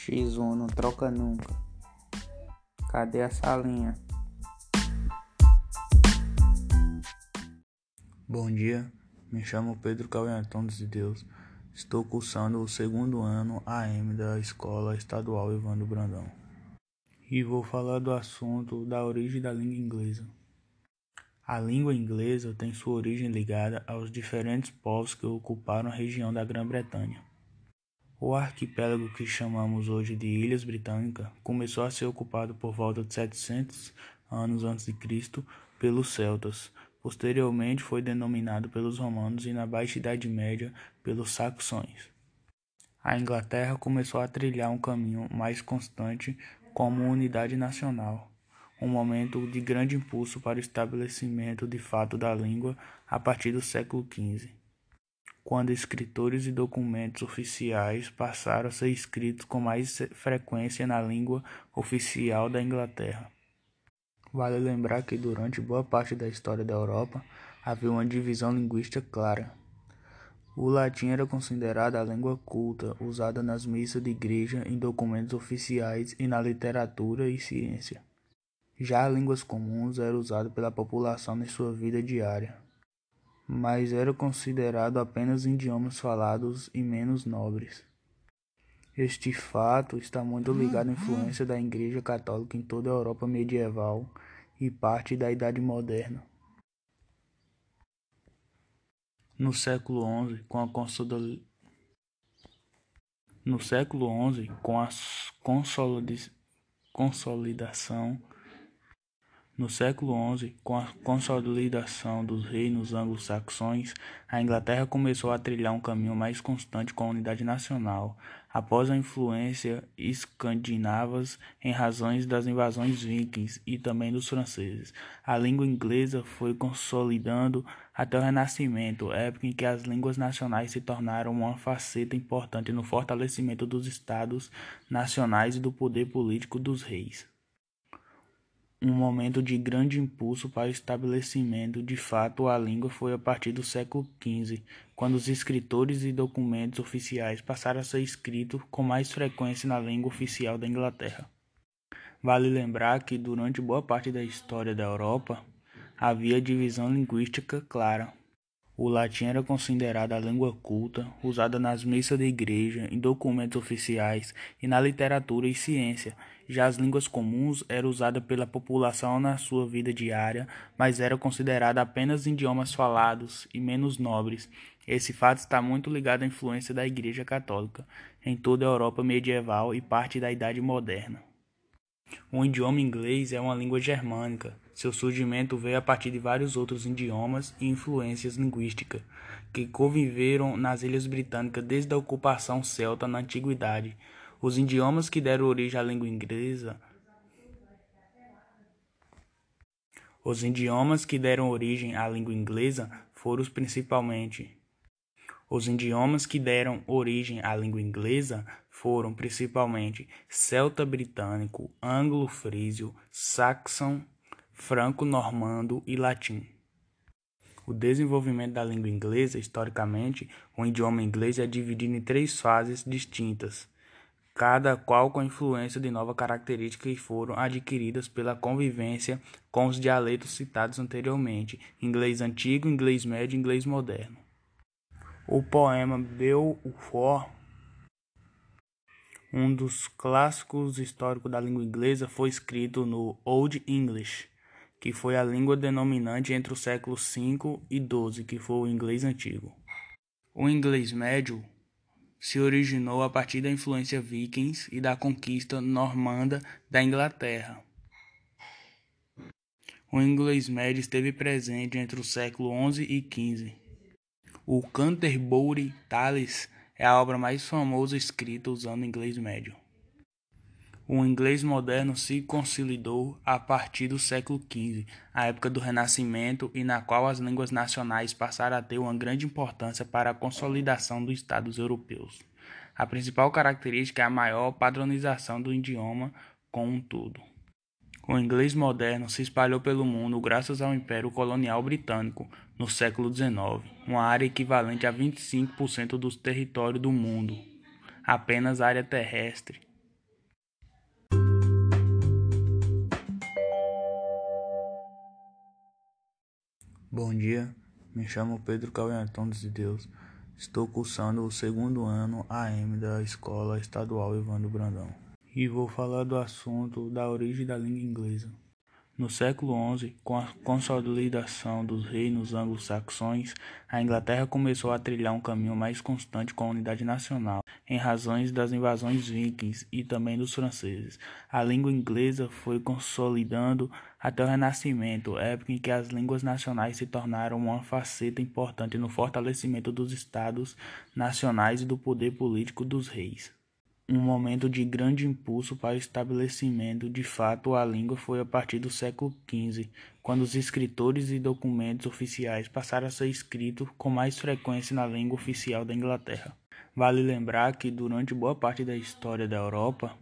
X1 não troca nunca. Cadê a salinha? Bom dia, me chamo Pedro Cauê Antônio de Deus. Estou cursando o segundo ano AM da Escola Estadual Evandro Brandão. E vou falar do assunto da origem da língua inglesa. A língua inglesa tem sua origem ligada aos diferentes povos que ocuparam a região da Grã-Bretanha. O arquipélago que chamamos hoje de Ilhas Britânicas começou a ser ocupado por volta de 700 anos antes de Cristo pelos celtas. Posteriormente foi denominado pelos romanos e na Baixa Idade Média pelos saxões. A Inglaterra começou a trilhar um caminho mais constante como unidade nacional, um momento de grande impulso para o estabelecimento de fato da língua a partir do século XV quando escritores e documentos oficiais passaram a ser escritos com mais frequência na língua oficial da Inglaterra. Vale lembrar que durante boa parte da história da Europa havia uma divisão linguística clara. O latim era considerado a língua culta, usada nas missas de igreja, em documentos oficiais e na literatura e ciência. Já línguas comuns era usada pela população em sua vida diária mas era considerado apenas idiomas falados e menos nobres. Este fato está muito ligado à influência da Igreja Católica em toda a Europa medieval e parte da Idade Moderna. No século XI, com a no século XI, com a consolidação no século XI, com a consolidação dos reinos anglo-saxões, a Inglaterra começou a trilhar um caminho mais constante com a unidade nacional, após a influência escandinavas em razões das invasões vikings e também dos franceses. A língua inglesa foi consolidando até o Renascimento, época em que as línguas nacionais se tornaram uma faceta importante no fortalecimento dos estados nacionais e do poder político dos reis um momento de grande impulso para o estabelecimento de fato da língua foi a partir do século XV, quando os escritores e documentos oficiais passaram a ser escritos com mais frequência na língua oficial da Inglaterra. Vale lembrar que durante boa parte da história da Europa havia divisão linguística clara. O latim era considerado a língua culta, usada nas missas da igreja, em documentos oficiais e na literatura e ciência. Já as línguas comuns eram usadas pela população na sua vida diária, mas eram consideradas apenas idiomas falados e menos nobres. Esse fato está muito ligado à influência da Igreja Católica em toda a Europa medieval e parte da Idade Moderna. O idioma inglês é uma língua germânica. Seu surgimento veio a partir de vários outros idiomas e influências linguísticas que conviveram nas Ilhas Britânicas desde a ocupação celta na Antiguidade. Os idiomas que deram origem à língua inglesa Os idiomas que deram origem à língua inglesa foram principalmente os idiomas que deram origem à língua inglesa foram principalmente celta-britânico, anglo-frísio, saxão, franco-normando e latim. O desenvolvimento da língua inglesa, historicamente, o idioma inglês é dividido em três fases distintas, cada qual com influência de novas características que foram adquiridas pela convivência com os dialetos citados anteriormente, inglês antigo, inglês médio e inglês moderno. O poema Beowulf, um dos clássicos históricos da língua inglesa, foi escrito no Old English, que foi a língua denominante entre os séculos V e XII, que foi o inglês antigo. O inglês médio se originou a partir da influência vikings e da conquista normanda da Inglaterra. O inglês médio esteve presente entre o século XI e XV. O Canterbury Tales é a obra mais famosa escrita usando inglês médio. O inglês moderno se consolidou a partir do século XV, a época do Renascimento, e na qual as línguas nacionais passaram a ter uma grande importância para a consolidação dos Estados europeus. A principal característica é a maior padronização do idioma como um todo. Com o inglês moderno, se espalhou pelo mundo graças ao Império Colonial Britânico no século XIX, uma área equivalente a 25% do território do mundo, apenas área terrestre. Bom dia, me chamo Pedro Cauê de Deus. Estou cursando o segundo ano AM da Escola Estadual Ivando Brandão. E vou falar do assunto da origem da língua inglesa. No século XI, com a consolidação dos reinos anglo-saxões, a Inglaterra começou a trilhar um caminho mais constante com a unidade nacional, em razões das invasões vikings e também dos franceses. A língua inglesa foi consolidando até o Renascimento, época em que as línguas nacionais se tornaram uma faceta importante no fortalecimento dos estados nacionais e do poder político dos reis um momento de grande impulso para o estabelecimento de fato a língua foi a partir do século XV, quando os escritores e documentos oficiais passaram a ser escritos com mais frequência na língua oficial da Inglaterra. Vale lembrar que durante boa parte da história da Europa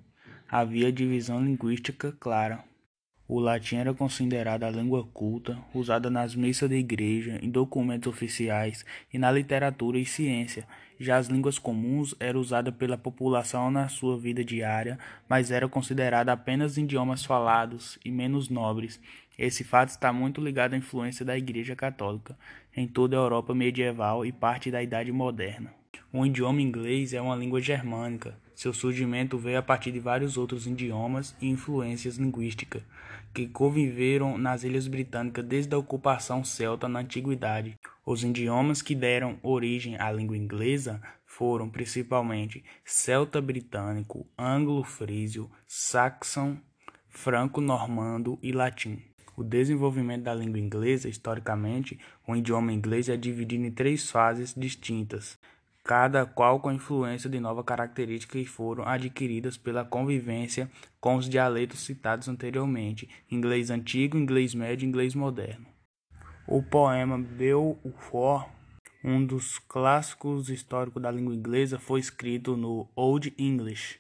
havia divisão linguística clara. O latim era considerado a língua culta, usada nas missas da igreja, em documentos oficiais e na literatura e ciência. Já as línguas comuns eram usadas pela população na sua vida diária, mas eram consideradas apenas idiomas falados e menos nobres. Esse fato está muito ligado à influência da Igreja Católica em toda a Europa medieval e parte da Idade Moderna. O idioma inglês é uma língua germânica. Seu surgimento veio a partir de vários outros idiomas e influências linguísticas que conviveram nas Ilhas Britânicas desde a ocupação celta na antiguidade. Os idiomas que deram origem à língua inglesa foram principalmente celta-britânico, anglo-frísio, saxão, franco-normando e latim. O desenvolvimento da língua inglesa, historicamente, o idioma inglês é dividido em três fases distintas cada qual com influência de novas características que foram adquiridas pela convivência com os dialetos citados anteriormente, inglês antigo, inglês médio e inglês moderno. O poema Beowulf, um dos clássicos históricos da língua inglesa, foi escrito no Old English,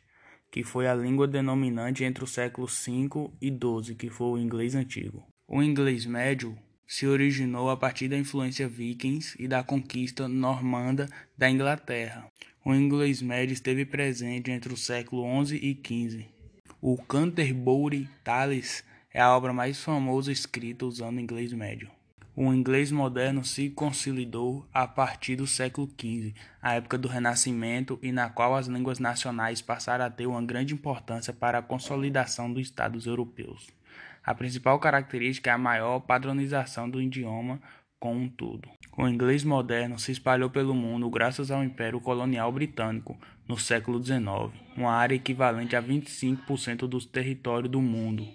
que foi a língua denominante entre os séculos V e XII, que foi o inglês antigo. O inglês médio se originou a partir da influência vikings e da conquista normanda da Inglaterra. O inglês médio esteve presente entre o século XI e XV. O Canterbury Tales é a obra mais famosa escrita usando inglês médio. O inglês moderno se consolidou a partir do século XV, a época do Renascimento, e na qual as línguas nacionais passaram a ter uma grande importância para a consolidação dos Estados europeus. A principal característica é a maior padronização do idioma como um todo. O inglês moderno se espalhou pelo mundo graças ao Império Colonial Britânico no século XIX, uma área equivalente a 25% dos territórios do mundo.